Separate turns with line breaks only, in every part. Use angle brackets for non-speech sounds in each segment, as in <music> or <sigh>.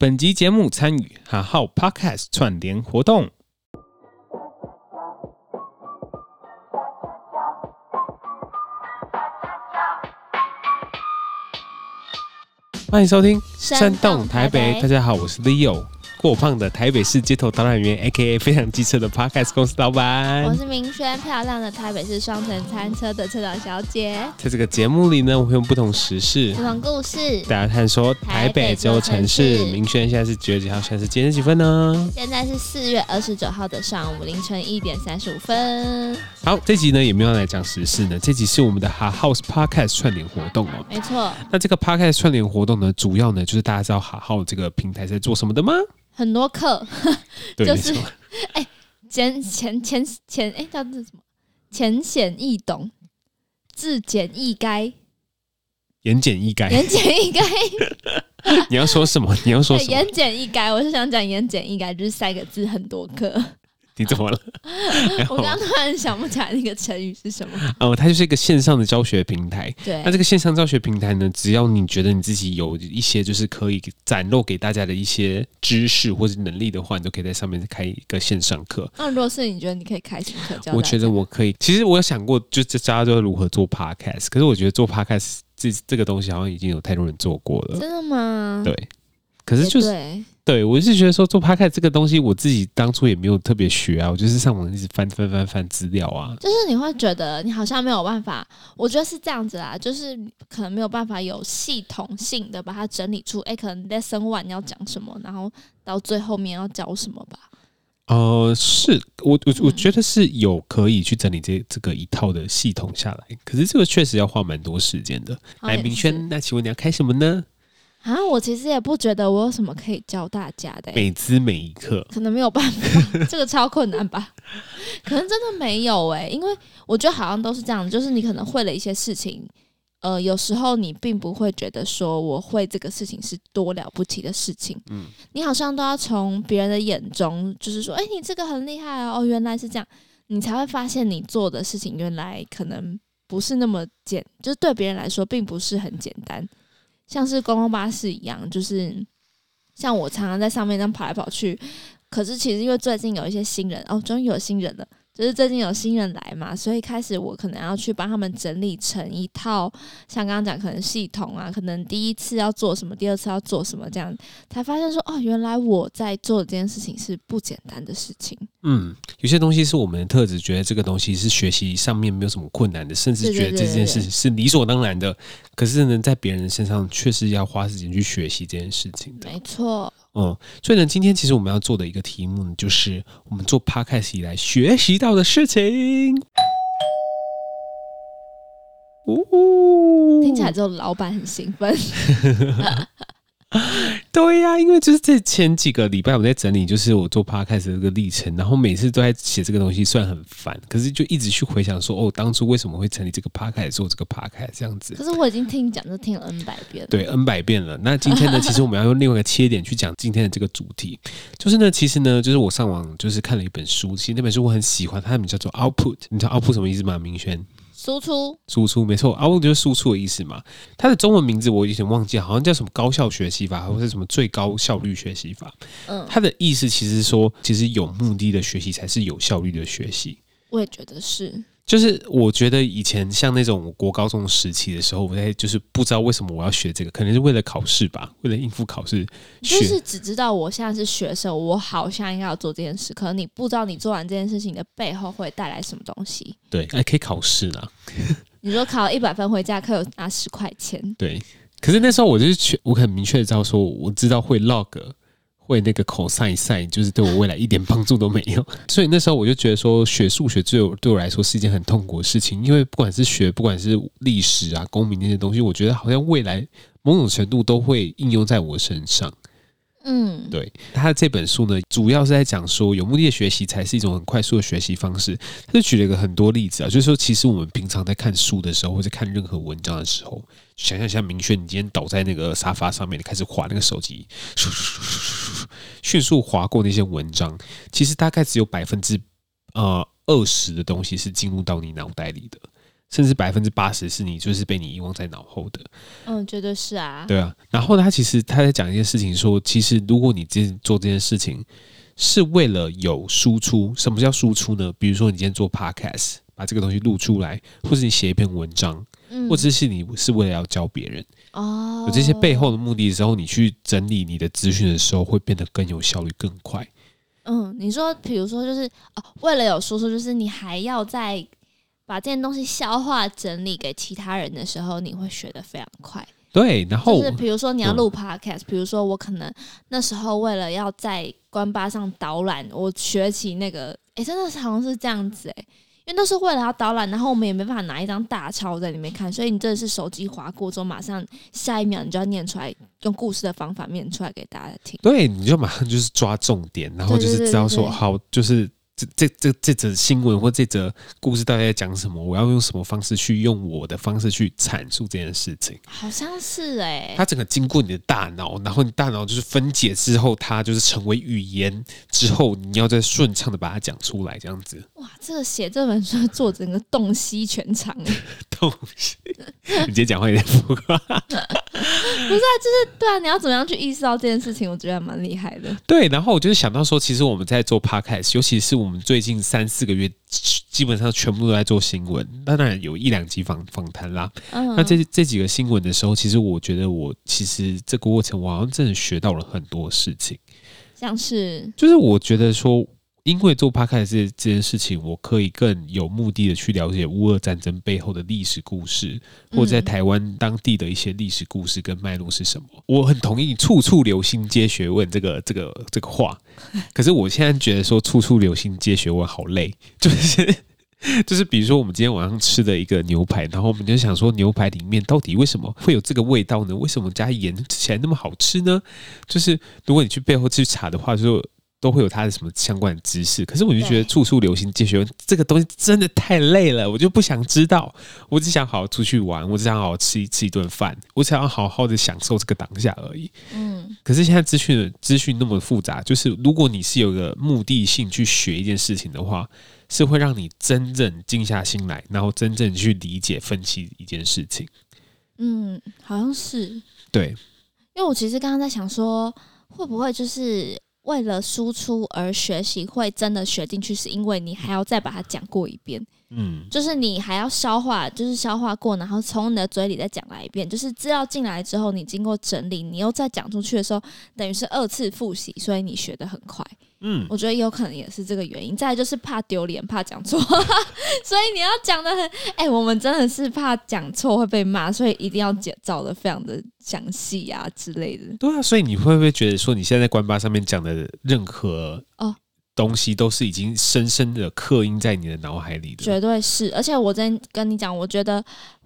本集节目参与哈号 Podcast 串联活动，欢迎收听《山洞台北》。大家好，我是 Leo。过胖的台北市街头导览员，A.K.A. 非常机车的 Podcast 公司老板。
我是明轩，漂亮的台北市双层餐车的车长小姐。
在这个节目里呢，我会用不同时事、
不同故事，
大家探索台北这座城市。明轩现在是几月几号？现在是几点几分呢？
现在是四月二十九号的上午凌晨一点三十五分。
好，这集呢也没有来讲时事呢，这集是我们的 Ha House Podcast 串联活动哦。
没错。
那这个 Podcast 串联活动呢，主要呢就是大家知道 Ha House 这个平台在做什么的吗？
很多课，<laughs> 就是 <laughs> 哎，简浅浅浅哎，叫这什么？浅显易懂，字简意赅，
言简意赅，
言简意赅。<laughs>
你要说什么？你要说什么？
言简意赅，我是想讲言简意赅，就是三个字，很多课。
你怎么了？<laughs>
我刚刚突然想不起来那个成语是什么。<laughs>
哦，它就是一个线上的教学平台。
对。
那这个线上教学平台呢，只要你觉得你自己有一些就是可以展露给大家的一些知识或者能力的话，你都可以在上面开一个线上课。
那如果是你觉得你可以开什么课？
我觉得我可以。其实我有想过，就这大家都如何做 podcast，可是我觉得做 podcast 这这个东西好像已经有太多人做过了。
真的吗？
对。可是就是。对，我是觉得说做 Podcast 这个东西，我自己当初也没有特别学啊，我就是上网一直翻翻翻翻资料啊。
就是你会觉得你好像没有办法，我觉得是这样子啦，就是可能没有办法有系统性的把它整理出，哎，可能 Lesson One 要讲什么，然后到最后面要教什么吧。
呃，是我我我觉得是有可以去整理这这个一套的系统下来，可是这个确实要花蛮多时间的。来，明轩，那请问你要开什么呢？
啊，我其实也不觉得我有什么可以教大家的，
每时每一刻
可能没有办法，这个超困难吧？可能真的没有哎，因为我觉得好像都是这样，就是你可能会了一些事情，呃，有时候你并不会觉得说我会这个事情是多了不起的事情，嗯，你好像都要从别人的眼中，就是说，哎，你这个很厉害哦，哦，原来是这样，你才会发现你做的事情原来可能不是那么简，就是对别人来说并不是很简单。像是观光巴士一样，就是像我常常在上面这样跑来跑去。可是其实因为最近有一些新人哦，终于有新人了。就是最近有新人来嘛，所以开始我可能要去帮他们整理成一套，像刚刚讲可能系统啊，可能第一次要做什么，第二次要做什么，这样才发现说哦，原来我在做这件事情是不简单的事情。
嗯，有些东西是我们的特质，觉得这个东西是学习上面没有什么困难的，甚至觉得这件事情是理所当然的。可是呢，在别人身上确实要花时间去学习这件事情的。
没错。
嗯，所以呢，今天其实我们要做的一个题目呢，就是我们做 Podcast 以来学习到的事情。
呜，听起来之后老板很兴奋。<laughs>
对呀、啊，因为就是这前几个礼拜我在整理，就是我做 podcast 的这个历程，然后每次都在写这个东西，虽然很烦，可是就一直去回想说，哦，当初为什么会成立这个 podcast 做这个 podcast 这样子。
可是我已经听你讲，都听了 N 百遍了。
对，N 百遍了。那今天呢，其实我们要用另外一个切点去讲今天的这个主题，就是呢，其实呢，就是我上网就是看了一本书，其实那本书我很喜欢，它的名叫做 Output。你知道 Output 什么意思吗？明轩？
输出，
输出，没错，output 就是输出的意思嘛。它的中文名字我以前忘记，好像叫什么高效学习法，或者是什么最高效率学习法。嗯，它的意思其实说，其实有目的的学习才是有效率的学习。
我也觉得是。
就是我觉得以前像那种国高中时期的时候，我在就是不知道为什么我要学这个，可能是为了考试吧，为了应付考试。
就是只知道我现在是学生，我好像应该要做这件事，可能你不知道你做完这件事情的背后会带来什么东西。
对，还可以考试呢。<laughs>
你说考一百分回家，可以拿十块钱。
对，可是那时候我就是全，我很明确的知道说，我知道会 log。为那个 cosine sin 就是对我未来一点帮助都没有，所以那时候我就觉得说学数学对我对我来说是一件很痛苦的事情，因为不管是学不管是历史啊、公民那些东西，我觉得好像未来某种程度都会应用在我身上。嗯，对，他这本书呢，主要是在讲说有目的的学习才是一种很快速的学习方式。他就举了一个很多例子啊，就是说，其实我们平常在看书的时候，或者看任何文章的时候，想象一下明轩，你今天倒在那个沙发上面，你开始划那个手机，迅速划过那些文章，其实大概只有百分之呃二十的东西是进入到你脑袋里的。甚至百分之八十是你就是被你遗忘在脑后的。
嗯，绝对是啊。
对啊，然后他其实他在讲一件事情说，说其实如果你今天做这件事情是为了有输出，什么叫输出呢？比如说你今天做 podcast，把这个东西录出来，或是你写一篇文章，嗯、或者是你是为了要教别人。哦，有这些背后的目的的时候，你去整理你的资讯的时候，会变得更有效率、更快。
嗯，你说，比如说，就是哦，为了有输出，就是你还要再把这件东西消化整理给其他人的时候，你会学得非常快。
对，然后
就是比如说你要录 podcast，嗯，比如说我可能那时候为了要在关巴上导览，我学起那个，哎，真的是好像是这样子，哎。因为都是为了要导览，然后我们也没办法拿一张大钞在里面看，所以你真的是手机划过之后，马上下一秒你就要念出来，用故事的方法念出来给大家听。
对，你就马上就是抓重点，然后就是知道说好，就是。这这这则新闻或这则故事到底在讲什么？我要用什么方式去用我的方式去阐述这件事情？
好像是哎、欸，
它整个经过你的大脑，然后你大脑就是分解之后，它就是成为语言之后，你要再顺畅的把它讲出来，这样子。
哇，这个写这本书做整个洞悉全场哎，<laughs>
洞悉，你今天讲话有点浮夸。
不是啊，就是对啊，你要怎么样去意识到这件事情？我觉得还蛮厉害的。
对，然后我就是想到说，其实我们在做 podcast，尤其是我。我们最近三四个月基本上全部都在做新闻，当然有一两集访访谈啦。嗯、那这这几个新闻的时候，其实我觉得我其实这个过程，我好像真的学到了很多事情，
像是
就是我觉得说。因为做 Podcast 这这件事情，我可以更有目的的去了解乌俄战争背后的历史故事，或者在台湾当地的一些历史故事跟脉络是什么。我很同意“处处留心皆学问”这个这个这个话，<laughs> 可是我现在觉得说“处处留心皆学问”好累，就是 <laughs> 就是比如说我们今天晚上吃的一个牛排，然后我们就想说牛排里面到底为什么会有这个味道呢？为什么加盐吃起来那么好吃呢？就是如果你去背后去查的话，就。都会有他的什么相关的知识，可是我就觉得处处留心皆学问这个东西真的太累了，我就不想知道，我只想好好出去玩，我只想好好吃一吃一顿饭，我只想要好好的享受这个当下而已。嗯，可是现在资讯资讯那么复杂，就是如果你是有个目的性去学一件事情的话，是会让你真正静下心来，然后真正去理解分析一件事情。
嗯，好像是
对，
因为我其实刚刚在想说，会不会就是。为了输出而学习，会真的学进去，是因为你还要再把它讲过一遍。嗯，就是你还要消化，就是消化过，然后从你的嘴里再讲来一遍。就是资料进来之后，你经过整理，你又再讲出去的时候，等于是二次复习，所以你学的很快。嗯，我觉得有可能也是这个原因。再来就是怕丢脸，怕讲错，所以你要讲的很。哎、欸，我们真的是怕讲错会被骂，所以一定要讲找的非常的详细啊之类的。
对啊，所以你会不会觉得说，你现在在官八上面讲的任何哦东西，都是已经深深的刻印在你的脑海里的？
绝对是。而且我真跟你讲，我觉得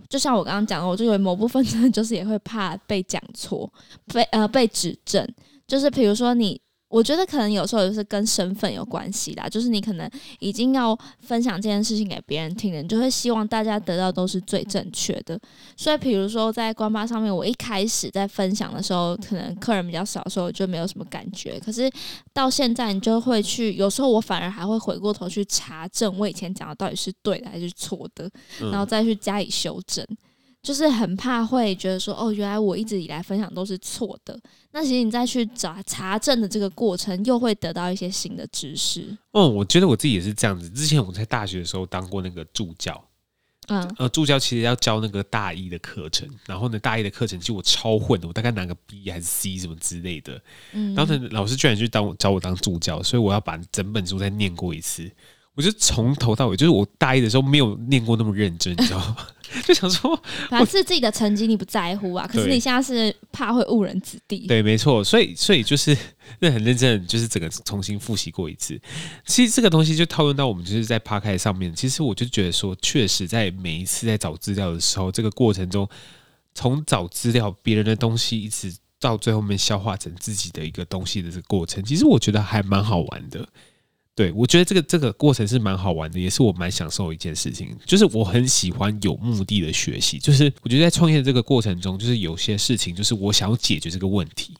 就像我刚刚讲的，我就以为某部分真的就是也会怕被讲错，被呃被指正。就是比如说你。我觉得可能有时候也是跟身份有关系啦，就是你可能已经要分享这件事情给别人听了，你就会希望大家得到都是最正确的。所以，比如说在官八上面，我一开始在分享的时候，可能客人比较少的时候就没有什么感觉。可是到现在，你就会去，有时候我反而还会回过头去查证我以前讲的到底是对的还是错的，然后再去加以修正。就是很怕会觉得说，哦，原来我一直以来分享都是错的。那其实你再去找查证的这个过程，又会得到一些新的知识。
嗯，我觉得我自己也是这样子。之前我在大学的时候当过那个助教，嗯，呃，助教其实要教那个大一的课程，然后呢，大一的课程其实我超混的，我大概拿个 B 还是 C 什么之类的。嗯，然后呢，老师居然去当我找我当助教，所以我要把整本书再念过一次。我就从头到尾，就是我大一的时候没有念过那么认真，你知道吗？<laughs> 就想说，
反正是自己的成绩你不在乎啊，可是你现在是怕会误人子弟。
对，没错，所以所以就是那很认真，就是整个重新复习过一次。其实这个东西就套用到我们就是在 Podcast 上面。其实我就觉得说，确实在每一次在找资料的时候，这个过程中，从找资料别人的东西，一直到最后面消化成自己的一个东西的这个过程，其实我觉得还蛮好玩的。对，我觉得这个这个过程是蛮好玩的，也是我蛮享受的一件事情。就是我很喜欢有目的的学习。就是我觉得在创业的这个过程中，就是有些事情，就是我想要解决这个问题。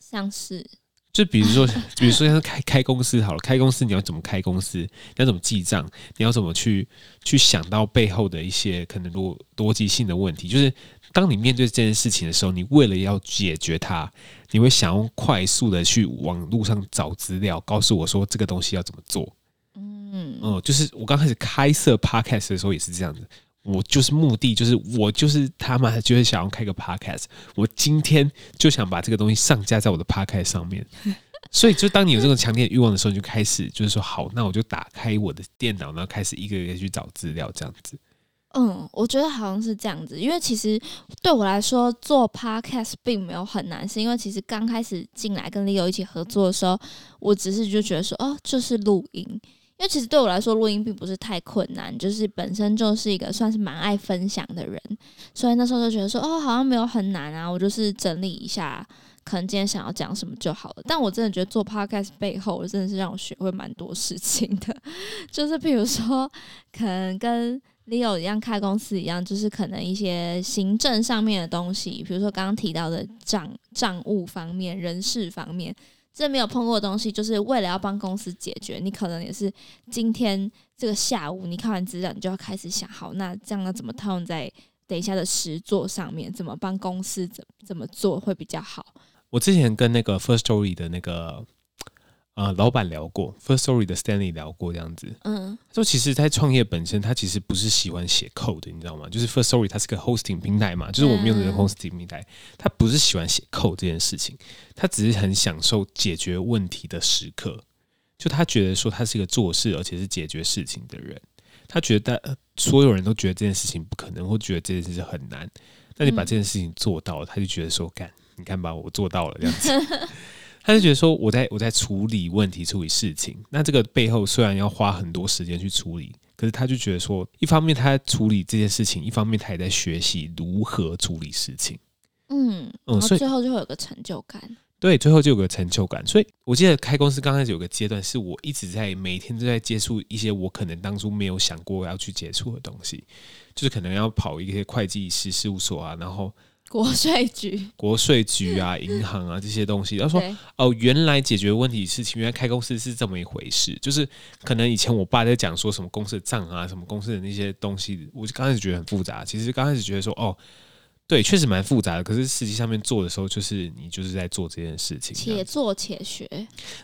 像是
就比如说，比如说像开开公司好了，开公司你要怎么开公司？你要怎么记账？你要怎么去去想到背后的一些可能逻逻辑性的问题？就是当你面对这件事情的时候，你为了要解决它，你会想要快速的去网络上找资料，告诉我说这个东西要怎么做。嗯嗯，就是我刚开始开设 Podcast 的时候也是这样子。我就是目的，就是我就是他妈的，就是想要开个 podcast。我今天就想把这个东西上架在我的 podcast 上面。<laughs> 所以，就当你有这种强烈欲望的时候，你就开始就是说，好，那我就打开我的电脑，然后开始一个一个去找资料，这样子。
嗯，我觉得好像是这样子，因为其实对我来说做 podcast 并没有很难，是因为其实刚开始进来跟 Leo 一起合作的时候，我只是就觉得说，哦，就是录音。因为其实对我来说，录音并不是太困难，就是本身就是一个算是蛮爱分享的人，所以那时候就觉得说，哦，好像没有很难啊，我就是整理一下，可能今天想要讲什么就好了。但我真的觉得做 podcast 背后，真的是让我学会蛮多事情的，<laughs> 就是比如说，可能跟 Leo 一样开公司一样，就是可能一些行政上面的东西，比如说刚刚提到的账账务方面、人事方面。这没有碰过的东西，就是为了要帮公司解决。你可能也是今天这个下午，你看完资料，你就要开始想，好，那这样要怎么套用在等一下的实作上面？怎么帮公司怎怎么做会比较好？
我之前跟那个 Firstory 的那个。呃，老板聊过，Firstory 的 Stanley 聊过这样子。嗯，他说其实，在创业本身，他其实不是喜欢写 code 的，你知道吗？就是 Firstory 它是个 hosting 平台嘛，就是我们用的 hosting 平台，他不是喜欢写 code 这件事情，他只是很享受解决问题的时刻。就他觉得说，他是一个做事而且是解决事情的人。他觉得所有人都觉得这件事情不可能，或觉得这件事情很难。那你把这件事情做到了，他就觉得说，干，你看吧，我做到了这样子。<laughs> 他就觉得说，我在我在处理问题、处理事情。那这个背后虽然要花很多时间去处理，可是他就觉得说，一方面他在处理这件事情，一方面他也在学习如何处理事情。
嗯嗯，所以最后就会有个成就感。
对，最后就有个成就感。所以我记得开公司刚开始有个阶段，是我一直在每天都在接触一些我可能当初没有想过要去接触的东西，就是可能要跑一些会计师事务所啊，然后。
国税局、<laughs>
国税局啊，银行啊这些东西，他说哦，原来解决问题事情，原来开公司是这么一回事。就是可能以前我爸在讲说什么公司的账啊，什么公司的那些东西，我就刚开始觉得很复杂。其实刚开始觉得说哦，对，确实蛮复杂的。可是实际上面做的时候，就是你就是在做这件事情，
且做且学。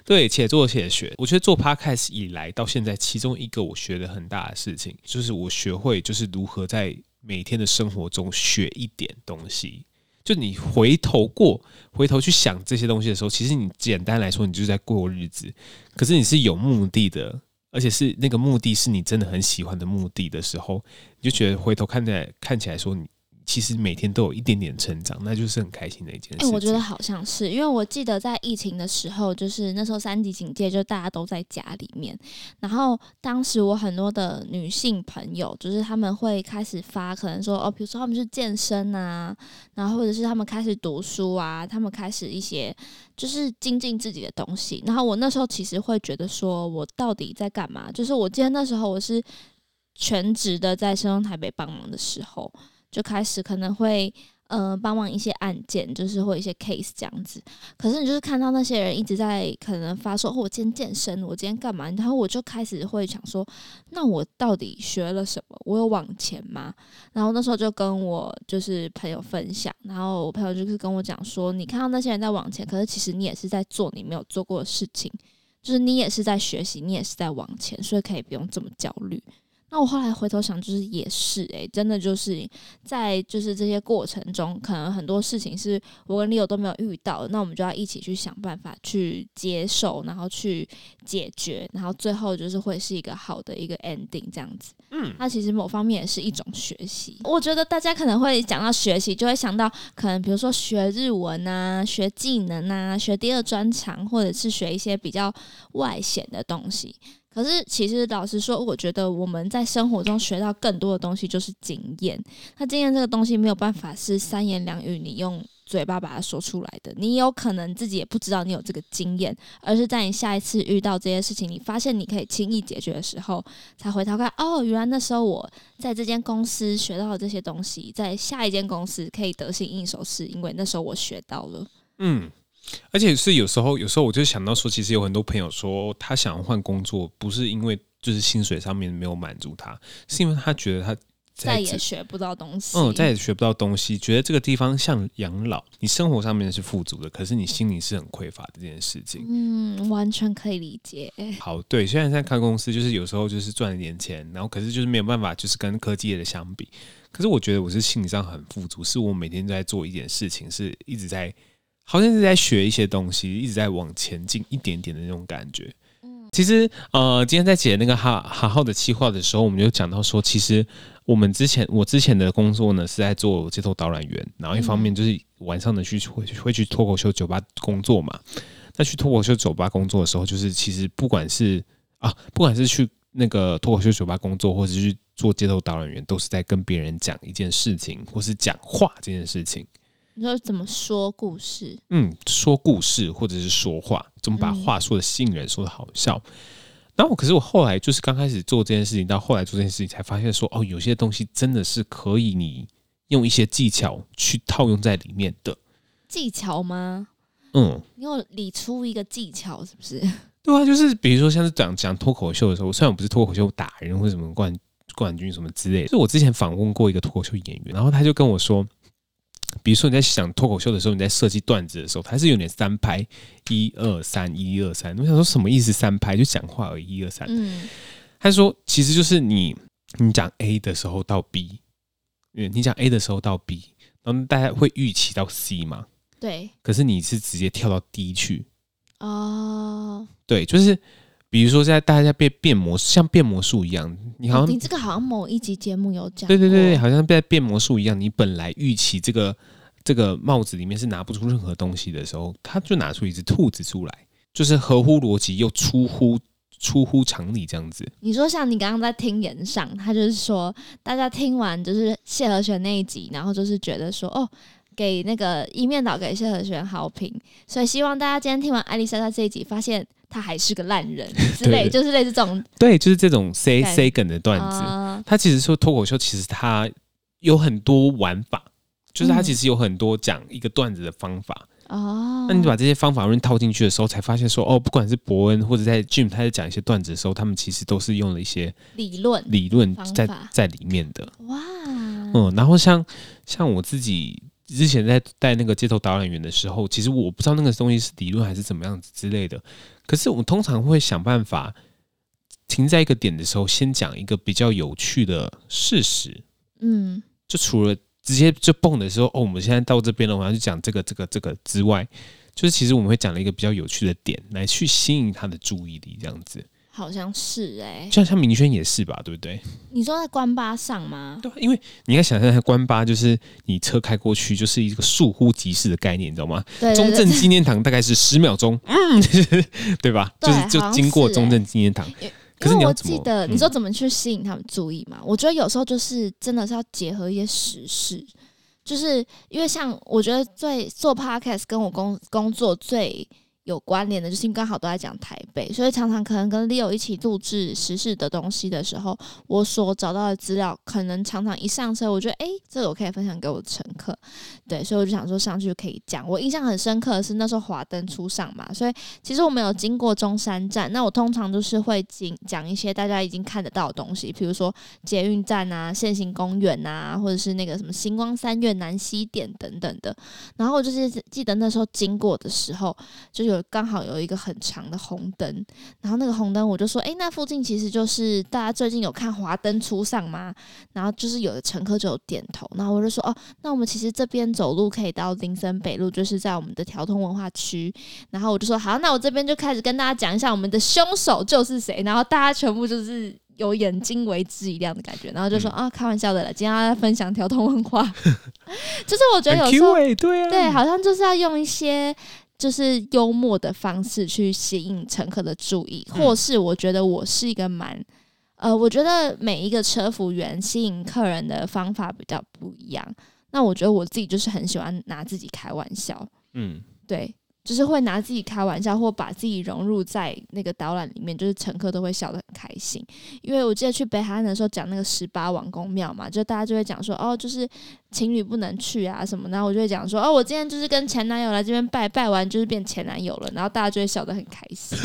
对，且做且学。我觉得做 Podcast 以来到现在，其中一个我学的很大的事情，就是我学会就是如何在。每天的生活中学一点东西，就你回头过，回头去想这些东西的时候，其实你简单来说，你就是在过日子。可是你是有目的的，而且是那个目的是你真的很喜欢的目的的时候，你就觉得回头看起来看起来说你。其实每天都有一点点成长，那就是很开心的一件事。哎、
我觉得好像是，因为我记得在疫情的时候，就是那时候三级警戒，就大家都在家里面。然后当时我很多的女性朋友，就是他们会开始发，可能说哦，比如说他们去健身啊，然后或者是他们开始读书啊，他们开始一些就是精进自己的东西。然后我那时候其实会觉得说，我到底在干嘛？就是我记得那时候我是全职的在深中台北帮忙的时候。就开始可能会呃帮忙一些案件，就是或一些 case 这样子。可是你就是看到那些人一直在可能发说，哦，我今天健身，我今天干嘛？然后我就开始会想说，那我到底学了什么？我有往前吗？然后那时候就跟我就是朋友分享，然后我朋友就是跟我讲说，你看到那些人在往前，可是其实你也是在做你没有做过的事情，就是你也是在学习，你也是在往前，所以可以不用这么焦虑。那我后来回头想，就是也是诶、欸，真的就是在就是这些过程中，可能很多事情是我跟 Leo 都没有遇到，那我们就要一起去想办法去接受，然后去解决，然后最后就是会是一个好的一个 ending 这样子。嗯，它其实某方面也是一种学习。我觉得大家可能会讲到学习，就会想到可能比如说学日文啊，学技能啊，学第二专长，或者是学一些比较外显的东西。可是，其实老实说，我觉得我们在生活中学到更多的东西就是经验。那经验这个东西没有办法是三言两语你用嘴巴把它说出来的。你有可能自己也不知道你有这个经验，而是在你下一次遇到这些事情，你发现你可以轻易解决的时候，才回头看，哦，原来那时候我在这间公司学到的这些东西，在下一间公司可以得心应手，是因为那时候我学到了。嗯。
而且是有时候，有时候我就想到说，其实有很多朋友说，他想要换工作，不是因为就是薪水上面没有满足他，是因为他觉得他。
再也学不到东西，
嗯，再也学不到东西，觉得这个地方像养老，你生活上面是富足的，可是你心里是很匮乏的这件事情。
嗯，完全可以理解。
好，对，虽然在开公司，就是有时候就是赚了点钱，然后可是就是没有办法，就是跟科技业的相比。可是我觉得我是心理上很富足，是我每天都在做一件事情，是一直在，好像是在学一些东西，一直在往前进一点点的那种感觉。嗯，其实呃，今天在写那个哈哈号的企划的时候，我们就讲到说，其实。我们之前我之前的工作呢，是在做街头导览员，然后一方面就是晚上的去会会去脱口秀酒吧工作嘛。那去脱口秀酒吧工作的时候，就是其实不管是啊，不管是去那个脱口秀酒吧工作，或者是去做街头导览员，都是在跟别人讲一件事情，或是讲话这件事情。
你说怎么说故事？
嗯，说故事或者是说话，怎么把话说的吸引人，说的好笑。然后，可是我后来就是刚开始做这件事情，到后来做这件事情，才发现说，哦，有些东西真的是可以你用一些技巧去套用在里面的。
技巧吗？
嗯，
你有理出一个技巧是不是？<laughs>
对啊，就是比如说像是讲讲脱口秀的时候，虽然我不是脱口秀达人或者什么冠冠军什么之类的，就我之前访问过一个脱口秀演员，然后他就跟我说。比如说你在想脱口秀的时候，你在设计段子的时候，它是有点三拍，一二三，一二三。我想说什么意思？三拍就讲话而已，一二三。嗯，他说其实就是你你讲 A 的时候到 B，你讲 A 的时候到 B，然后大家会预期到 C 嘛？
对。
可是你是直接跳到 D 去。
哦。
对，就是。比如说，在大家在变变魔术，像变魔术一样，你好像、哦、
你这个好像某一集节目有讲，
对对对，好像在变魔术一样。你本来预期这个这个帽子里面是拿不出任何东西的时候，他就拿出一只兔子出来，就是合乎逻辑又出乎出乎常理这样子。
你说像你刚刚在听演上，他就是说大家听完就是谢和弦那一集，然后就是觉得说哦。给那个一面倒给谢和弦好评，所以希望大家今天听完艾丽莎莎这一集，发现她还是个烂人 <laughs> 之类，就是类似这种，
对，就是这种 say say 梗的段子。呃、他其实说脱口秀，其实他有很多玩法，就是他其实有很多讲一个段子的方法。哦、嗯，那你把这些方法论套进去的时候，才发现说，哦，不管是伯恩或者在 Jim 他在讲一些段子的时候，他们其实都是用了一些
理论
理论在在里面的。哇，嗯，然后像像我自己。之前在带那个街头导览员的时候，其实我不知道那个东西是理论还是怎么样子之类的。可是我们通常会想办法停在一个点的时候，先讲一个比较有趣的事实。嗯，就除了直接就蹦的时候，哦，我们现在到这边了，我要去讲这个、这个、这个之外，就是其实我们会讲了一个比较有趣的点来去吸引他的注意力，这样子。
好像是哎、欸，
像像明轩也是吧，对不对？
你说在关八上吗？
对，因为你应该想象在关八，就是你车开过去，就是一个倏忽即逝的概念，你知道吗？对，中正纪念堂大概是十秒钟，嗯，<laughs> 对吧？对就是就经过中正纪念堂。欸、可是你记得你说怎么去吸引他们注意嘛？嗯、我觉得有时候就是真的是要结合一些时事，就是因为像我觉得最做 podcast 跟我工工作最。有关联的，就是刚好都在讲台北，所以常常可能跟 Leo 一起录制时事的东西的时候，我所找到的资料，可能常常一上车，我觉得哎，这个我可以分享给我的乘客，对，所以我就想说上去可以讲。我印象很深刻的是那时候华灯初上嘛，所以其实我们有经过中山站，那我通常都是会讲讲一些大家已经看得到的东西，比如说捷运站啊、现行公园啊，或者是那个什么星光三越南西店等等的。然后我就是记得那时候经过的时候，就有。刚好有一个很长的红灯，然后那个红灯我就说，哎，那附近其实就是大家最近有看华灯初上吗？然后就是有的乘客就有点头，然后我就说，哦，那我们其实这边走路可以到林森北路，就是在我们的条通文化区。然后我就说，好，那我这边就开始跟大家讲一下我们的凶手就是谁。然后大家全部就是有眼睛为之一亮的感觉，然后就说，啊，开玩笑的了，今天要分享条通文化，<laughs> 就是我觉得有时候对啊，对，好像就是要用一些。就是幽默的方式去吸引乘客的注意，或是我觉得我是一个蛮，呃，我觉得每一个车服员吸引客人的方法比较不一样。那我觉得我自己就是很喜欢拿自己开玩笑，嗯，对，
就是会拿自己开玩笑，或把自己融入在那个导览里面，就是乘客都会笑得很开心。因为我记得去北海岸的时候讲那个十八王宫庙嘛，就大家就会讲说哦，就是情侣不能去啊什么，然后我就会讲说哦，我今天就是跟前男友来这边拜拜完，就是变前男友了，然后大家就会笑得很开心。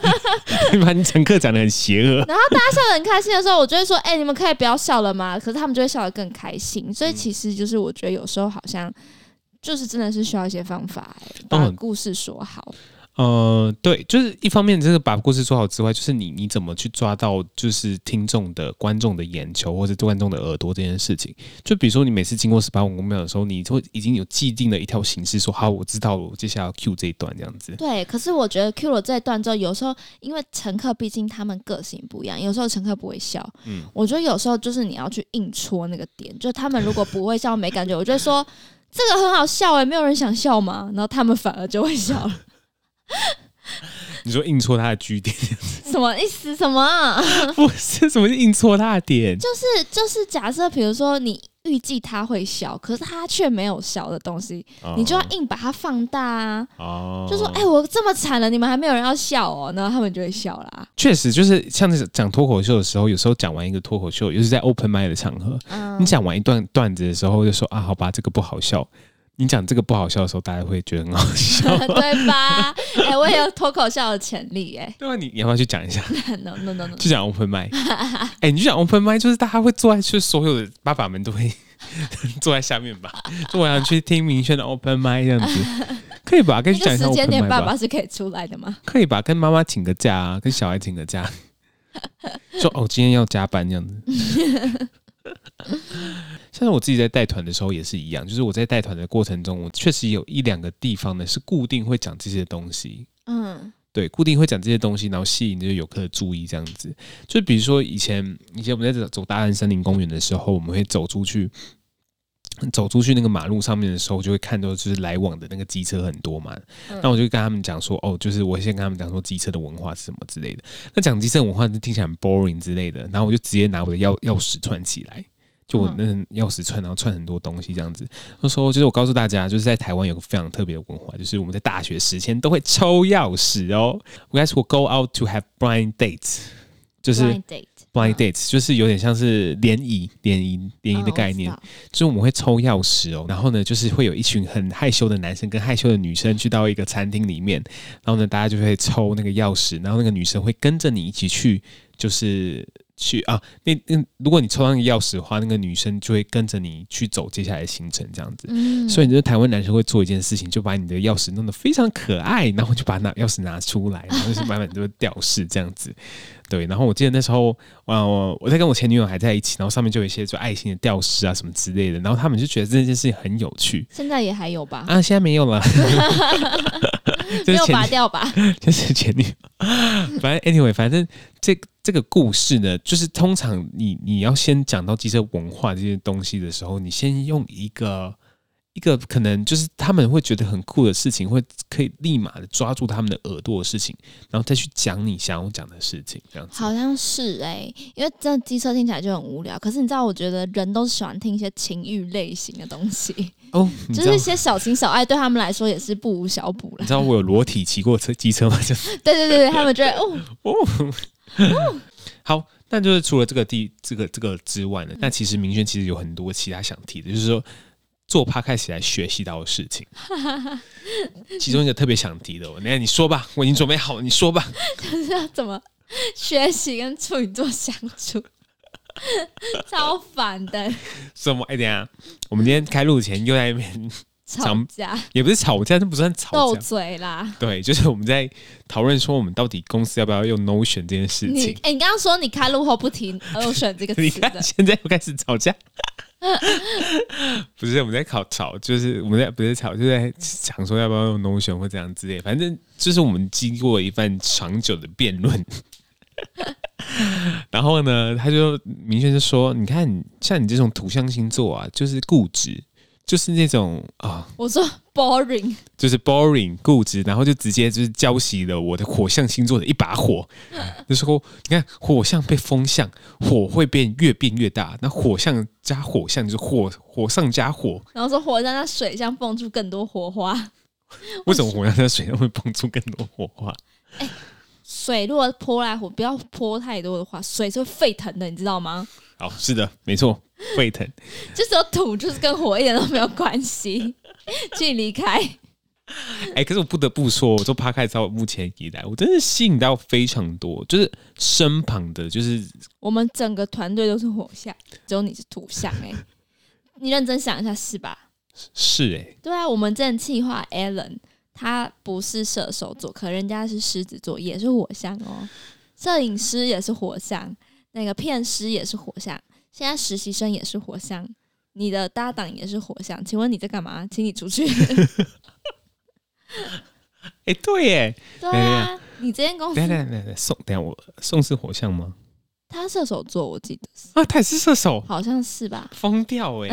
<laughs>
把你乘客讲得很邪恶，<laughs>
然后大家笑得很开心的时候，我就会说哎、欸，你们可以不要笑了吗？可是他们就会笑得更开心。所以其实就是我觉得有时候好像。就是真的是需要一些方法，把故事说好。
嗯、呃，对，就是一方面，这个把故事说好之外，就是你你怎么去抓到就是听众的观众的眼球或者观众的耳朵这件事情。就比如说，你每次经过十八王公庙的时候，你就已经有既定的一条形式，说好，我知道了，我接下来要 cue 这一段这样子。
对，可是我觉得 cue 了这一段之后，有时候因为乘客毕竟他们个性不一样，有时候乘客不会笑。嗯，我觉得有时候就是你要去硬戳那个点，就他们如果不会笑没感觉，我就说。这个很好笑哎，没有人想笑吗？然后他们反而就会笑了。<laughs>
你说硬戳他的据点，<laughs>
什么意思？什么啊？<laughs>
不是，什么是硬戳他的点？
就是就是假设，比如说你。预计他会笑，可是他却没有笑的东西，oh. 你就要硬把它放大啊！Oh. 就说：“哎、欸，我这么惨了，你们还没有人要笑哦。”然后他们就会笑啦。
确实，就是像讲脱口秀的时候，有时候讲完一个脱口秀，尤其是在 open m i d 的场合，um. 你讲完一段段子的时候，就说：“啊，好吧，这个不好笑。”你讲这个不好笑的时候，大家会觉得很好笑，<laughs>
对吧？哎、欸，我也有脱口秀的潜力、欸，哎，<laughs>
对啊，你你要不要去讲一下
？No No No No，
就讲 open mic。<laughs> 哎、欸，你就讲 open mic，就是大家会坐在，就是所有的爸爸们都会坐在下面吧？就我想去听明轩的 open mic 这样子，可以吧？跟你讲一下 open mic 吧。时间点
爸爸是可以出来的吗？
可以吧？跟妈妈请个假啊，跟小孩请个假，说哦，今天要加班这样子。<laughs> 像我自己在带团的时候也是一样，就是我在带团的过程中，我确实有一两个地方呢是固定会讲这些东西。嗯，对，固定会讲这些东西，然后吸引这些游客的注意，这样子。就比如说以前，以前我们在走大安森林公园的时候，我们会走出去，走出去那个马路上面的时候，就会看到就是来往的那个机车很多嘛。那、嗯、我就跟他们讲说，哦，就是我先跟他们讲说机车的文化是什么之类的。那讲机车文化就听起来很 boring 之类的，然后我就直接拿我的钥钥匙串起来。就我那钥匙串，然后串很多东西这样子。那时候就是我告诉大家，就是在台湾有个非常特别的文化，就是我们在大学时间都会抽钥匙哦。We guys will go out to have blind dates，就是 blind date，blind dates 就是有点像是联谊、联谊、联谊的概念。就是我们会抽钥匙哦，然后呢，就是会有一群很害羞的男生跟害羞的女生去到一个餐厅里面，然后呢，大家就会抽那个钥匙，然后那个女生会跟着你一起去，就是。去啊，那那如果你抽到那个钥匙的话，那个女生就会跟着你去走接下来的行程，这样子。嗯，所以你就台湾男生会做一件事情，就把你的钥匙弄得非常可爱，然后就把那钥匙拿出来，然后就是满满都是吊饰这样子。对，然后我记得那时候，我我在跟我前女友还在一起，然后上面就有一些就爱心的吊饰啊什么之类的，然后他们就觉得这件事情很有趣。
现在也还有吧？
啊，现在没有了，<laughs>
没有拔掉吧？<laughs>
就是前女友，反正 anyway，反正这。这个故事呢，就是通常你你要先讲到机车文化这些东西的时候，你先用一个一个可能就是他们会觉得很酷的事情，会可以立马的抓住他们的耳朵的事情，然后再去讲你想要讲的事情，这样子。好
像是哎、欸，因为这机车听起来就很无聊。可是你知道，我觉得人都是喜欢听一些情欲类型的东西
哦，<laughs>
就是一些小情小爱，对他们来说也是不无小补了。
你知道我有裸体骑过车机车吗？就 <laughs>
对对对对，他们觉得哦 <laughs> 哦。
好，那就是除了这个第这个这个之外呢，那其实明轩其实有很多其他想提的，就是说做 Podcast 起来学习到的事情。<laughs> 其中一个特别想提的，我那你说吧，我已经准备好了，你说吧。
就是要怎么学习跟处女座相处，<laughs> 超烦的。
什么？哎，等下，我们今天开录前又在那边。
吵架
也不是吵架，这不算吵架，
斗嘴啦。
对，就是我们在讨论说，我们到底公司要不要用 Notion 这件事情。
哎、欸，你刚刚说你开录后不提 Notion 这个词，<laughs>
你看现在又开始吵架。<laughs> 不是我们在考吵，就是我们在不是吵，就在想说要不要用 Notion 或这样之类。反正就是我们经过一番长久的辩论。<laughs> 然后呢，他就明确就说：“你看，像你这种土象星座啊，就是固执。”就是那种啊，
我说 boring，
就是 boring 固执，然后就直接就是浇熄了我的火象星座的一把火。那时候你看火象被风象，火会变越变越大，那火象加火象就是火火上加火，
然后说火象加水象蹦出更多火花。
为什么火象在水上会蹦出更多火花？
欸水如果泼来火，不要泼太多的话，水是会沸腾的，你知道吗？
好，是的，没错，沸腾。
这时候土，就是跟火一点都没有关系，请你离开。
哎、欸，可是我不得不说，我做 Podcast 到目前以来，我真的吸引到非常多，就是身旁的，就是
我们整个团队都是火象，只有你是土象、欸。哎，<laughs> 你认真想一下，是吧？
是哎、欸，
对啊，我们这企划 Allen，。他不是射手座，可人家是狮子座，也是火象哦。摄影师也是火象，那个片师也是火象，现在实习生也是火象，你的搭档也是火象。请问你在干嘛？请你出去。<laughs>
哎、欸，对耶，
对啊，你这间公司，
等下等下宋，等下我宋是火象吗？
他射手座，我记得是
啊，他也是射手，
好像是吧？
疯掉哎，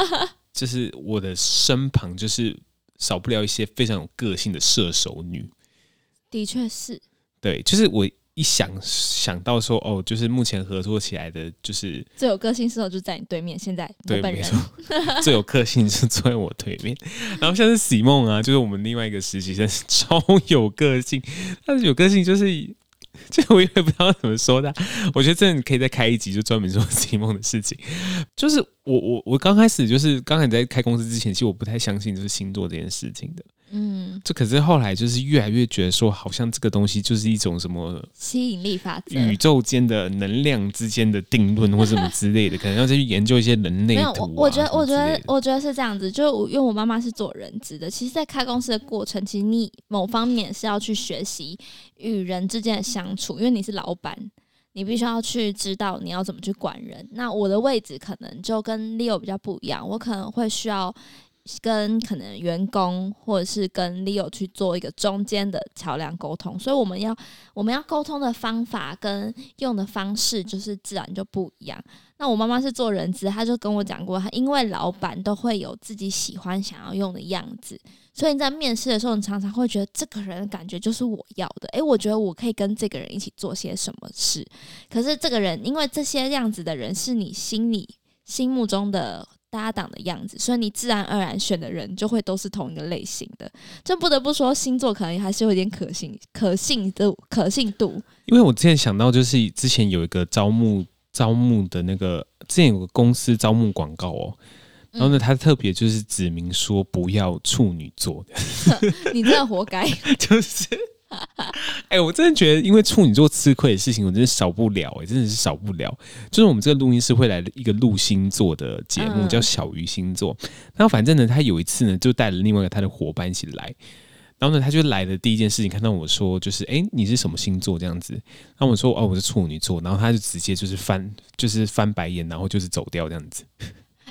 <laughs> 就是我的身旁就是。少不了一些非常有个性的射手女，
的确是。
对，就是我一想想到说，哦，就是目前合作起来的，就是
最有个性时候就在你对面。现在
对，没错，<laughs> 最有个性是坐在我对面。<laughs> 然后像是喜梦啊，就是我们另外一个实习生，超有个性。但是有个性就是。这我也不知道怎么说的，我觉得真的可以再开一集，就专门说喜梦的事情。就是我我我刚开始就是刚才在开公司之前，其实我不太相信就是星座这件事情的。嗯，这可是后来就是越来越觉得说，好像这个东西就是一种什么
吸引力法则、
宇宙间的能量之间的定论或什么之类的，可能要再去研究一些人类没有。
我觉得，我觉得，我觉得是这样子。就因为我妈妈是做人资的，其实，在开公司的过程，其实你某方面是要去学习与人之间的相处，因为你是老板，你必须要去知道你要怎么去管人。那我的位置可能就跟 Leo 比较不一样，我可能会需要。跟可能员工或者是跟 Leo 去做一个中间的桥梁沟通，所以我们要我们要沟通的方法跟用的方式就是自然就不一样。那我妈妈是做人资，她就跟我讲过，她因为老板都会有自己喜欢想要用的样子，所以你在面试的时候，你常常会觉得这个人感觉就是我要的。诶，我觉得我可以跟这个人一起做些什么事，可是这个人因为这些样子的人是你心里心目中的。搭档的样子，所以你自然而然选的人就会都是同一个类型的。这不得不说，星座可能还是有点可信、可信度、可信度。
因为我之前想到，就是之前有一个招募招募的那个，之前有个公司招募广告哦，然后呢，他特别就是指明说不要处女座的，<laughs>
你真的活该，<laughs>
就是。<laughs> 哎、欸，我真的觉得，因为处女座吃亏的事情，我真的少不了、欸。哎，真的是少不了。就是我们这个录音室会来一个录星座的节目，叫小鱼星座。然后反正呢，他有一次呢，就带了另外一个他的伙伴一起来。然后呢，他就来的第一件事情，看到我说，就是哎、欸，你是什么星座这样子？然后我说，哦，我是处女座。然后他就直接就是翻，就是翻白眼，然后就是走掉这样子。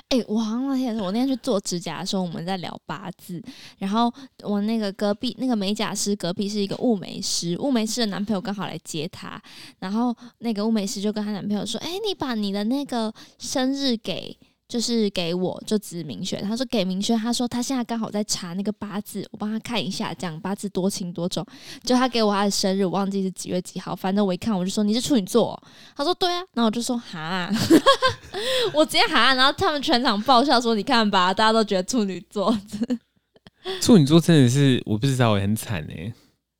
哎、我好像那天我那天去做指甲的时候，我们在聊八字，然后我那个隔壁那个美甲师隔壁是一个物美师，物美师的男朋友刚好来接她，然后那个物美师就跟她男朋友说：“哎、你把你的那个生日给。”就是给我就指明轩，他说给明轩，他说他现在刚好在查那个八字，我帮他看一下，这样八字多轻多重。就他给我他的生日，我忘记是几月几号，反正我一看我就说你是处女座，他说对啊，然后我就说哈，<laughs> 我直接哈，然后他们全场爆笑说你看吧，大家都觉得处女座，<laughs>
处女座真的是我不知道，我很惨哎、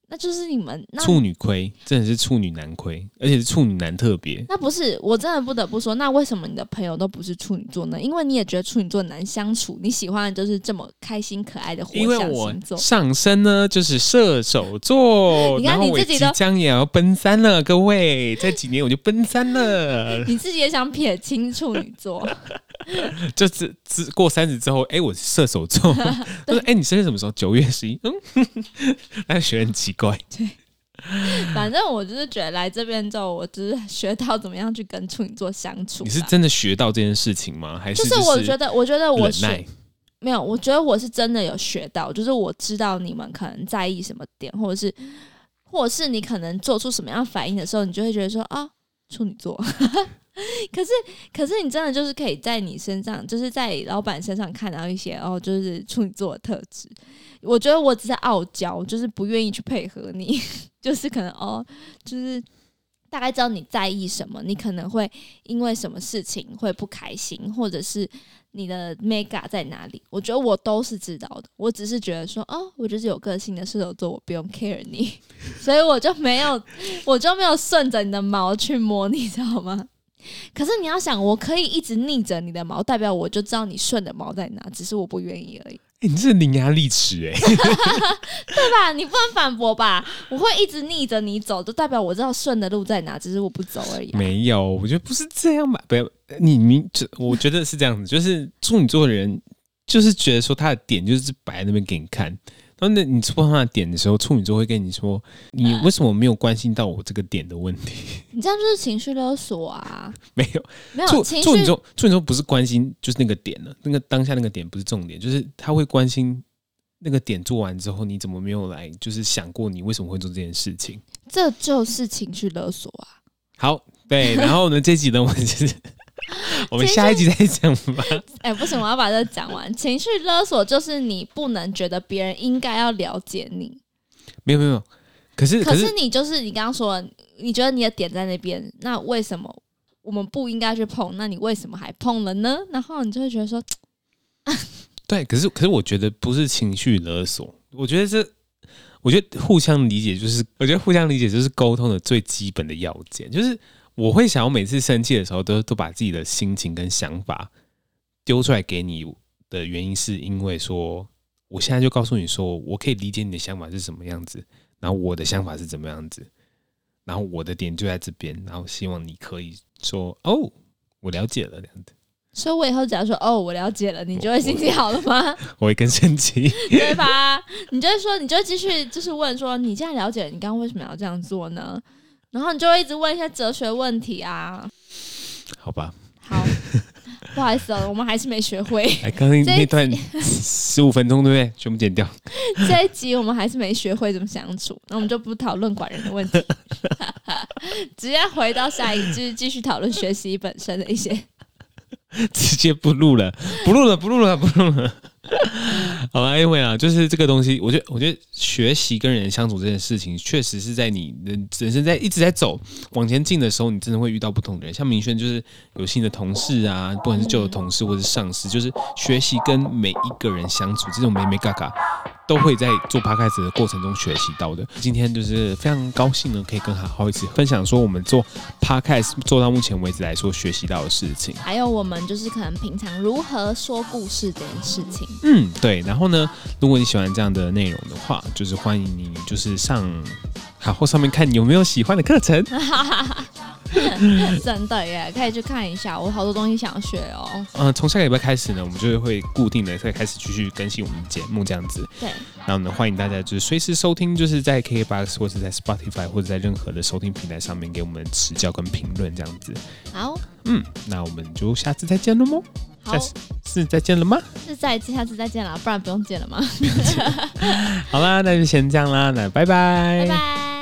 那就是你们
处女亏，真的是处女男亏，而且是处女男特别。
那不是，我真的不得不说，那为什么你的朋友都不是处女座呢？因为你也觉得处女座难相处，你喜欢的就是这么开心可爱的火象星座。因为我
上升呢就是射手座，<laughs>
你看你自己都
将也要奔三了，各位，这几年我就奔三了。<laughs>
你自己也想撇清处女座？<laughs> <laughs>
就是之过三十之后，哎、欸，我是射手座。<laughs> 他说：“哎、欸，你生日什么时候？九月十一。”嗯，<laughs> 那学很奇怪。
对，反正我就是觉得来这边之后，我只是学到怎么样去跟处女座相处。
你是真的学到这件事情吗？还是
就是我觉得，我觉得我学没有，我觉得我是真的有学到，就是我知道你们可能在意什么点，或者是，或者是你可能做出什么样反应的时候，你就会觉得说啊，处女座。<laughs> 可是，可是你真的就是可以在你身上，就是在老板身上看到一些哦，就是处女座的特质。我觉得我只是傲娇，就是不愿意去配合你，<laughs> 就是可能哦，就是大概知道你在意什么，你可能会因为什么事情会不开心，或者是你的 mega 在哪里。我觉得我都是知道的，我只是觉得说，哦，我就是有个性的射手座，我不用 care 你，<laughs> 所以我就没有，我就没有顺着你的毛去摸，你知道吗？可是你要想，我可以一直逆着你的毛，代表我就知道你顺的毛在哪，只是我不愿意而已。
欸、你这是伶牙俐齿哎，<laughs>
对吧？你不能反驳吧？我会一直逆着你走，就代表我知道顺的路在哪，只是我不走而已、啊。
没有，我觉得不是这样吧？不要，你明，我觉得是这样子，就是处女座的人，就是觉得说他的点就是摆在那边给你看。然后那你触碰他的点的时候，处女座会跟你说：“你为什么没有关心到我这个点的问题？” <laughs>
你这样就是情绪勒索啊！
没有，
没有。
处女座，处女座不是关心，就是那个点了。那个当下那个点不是重点，就是他会关心那个点做完之后，你怎么没有来？就是想过你为什么会做这件事情？
这就是情绪勒索啊！
好，对。然后呢，这集呢，我们就是。<laughs> 我们下一集再讲吧。<laughs>
哎、欸，不行，我要把这讲完。情绪勒索就是你不能觉得别人应该要了解你。
没有没有，可是
可是你就是你刚刚说，你觉得你的点在那边，那为什么我们不应该去碰？那你为什么还碰了呢？然后你就会觉得说，<laughs>
对，可是可是我觉得不是情绪勒索，我觉得是，我觉得互相理解就是，我觉得互相理解就是沟通的最基本的要件，就是。我会想要每次生气的时候都，都都把自己的心情跟想法丢出来给你的原因，是因为说，我现在就告诉你说，我可以理解你的想法是什么样子，然后我的想法是怎么样子，然后我的点就在这边，然后希望你可以说，哦，我了解了这样子。
所以，我以后只要说，哦，我了解了，你就会心情好了吗？
我，我会更生气，
对吧？你就会说，你就会继续就是问说，你既然了解了，你刚刚为什么要这样做呢？然后你就会一直问一些哲学问题啊，
好吧，
好，<laughs> 不好意思哦，我们还是没学会。
哎，刚刚那段十五分钟对不对？全部剪掉。<laughs>
这一集我们还是没学会怎么相处，那我们就不讨论管人的问题，<laughs> 直接回到下一集，继续讨论学习本身的一些。
直接不录了，不录了，不录了，不录了。<laughs> 好吧因为啊，就是这个东西，我觉得，我觉得学习跟人相处这件事情，确实是在你人人生在一直在走往前进的时候，你真的会遇到不同的人。像明轩就是有新的同事啊，不管是旧的同事或者是上司，就是学习跟每一个人相处，这种眉眉角角都会在做 Podcast 的过程中学习到的。今天就是非常高兴呢，可以跟好好一起分享说我们做 Podcast 做到目前为止来说学习到的事情，
还有我们就是可能平常如何说故事这件事情。
嗯，对。然后呢，如果你喜欢这样的内容的话，就是欢迎你，就是上好或上面看你有没有喜欢的课程。<laughs> <laughs>
真的耶，可以去看一下，我好多东西想学哦。
嗯、呃，从下个礼拜开始呢，我们就会固定的再开始继续更新我们的节目，这样子。
对。
然后呢，欢迎大家就是随时收听，就是在 KKBOX 或者在 Spotify 或者在任何的收听平台上面给我们指教跟评论，这样子。
好。
嗯，那我们就下次再见了吗？
好，
下次是再见了吗？
是再下次再见了，不然不用见了吗？<laughs>
好啦，那就先这样啦，那拜拜。
拜拜。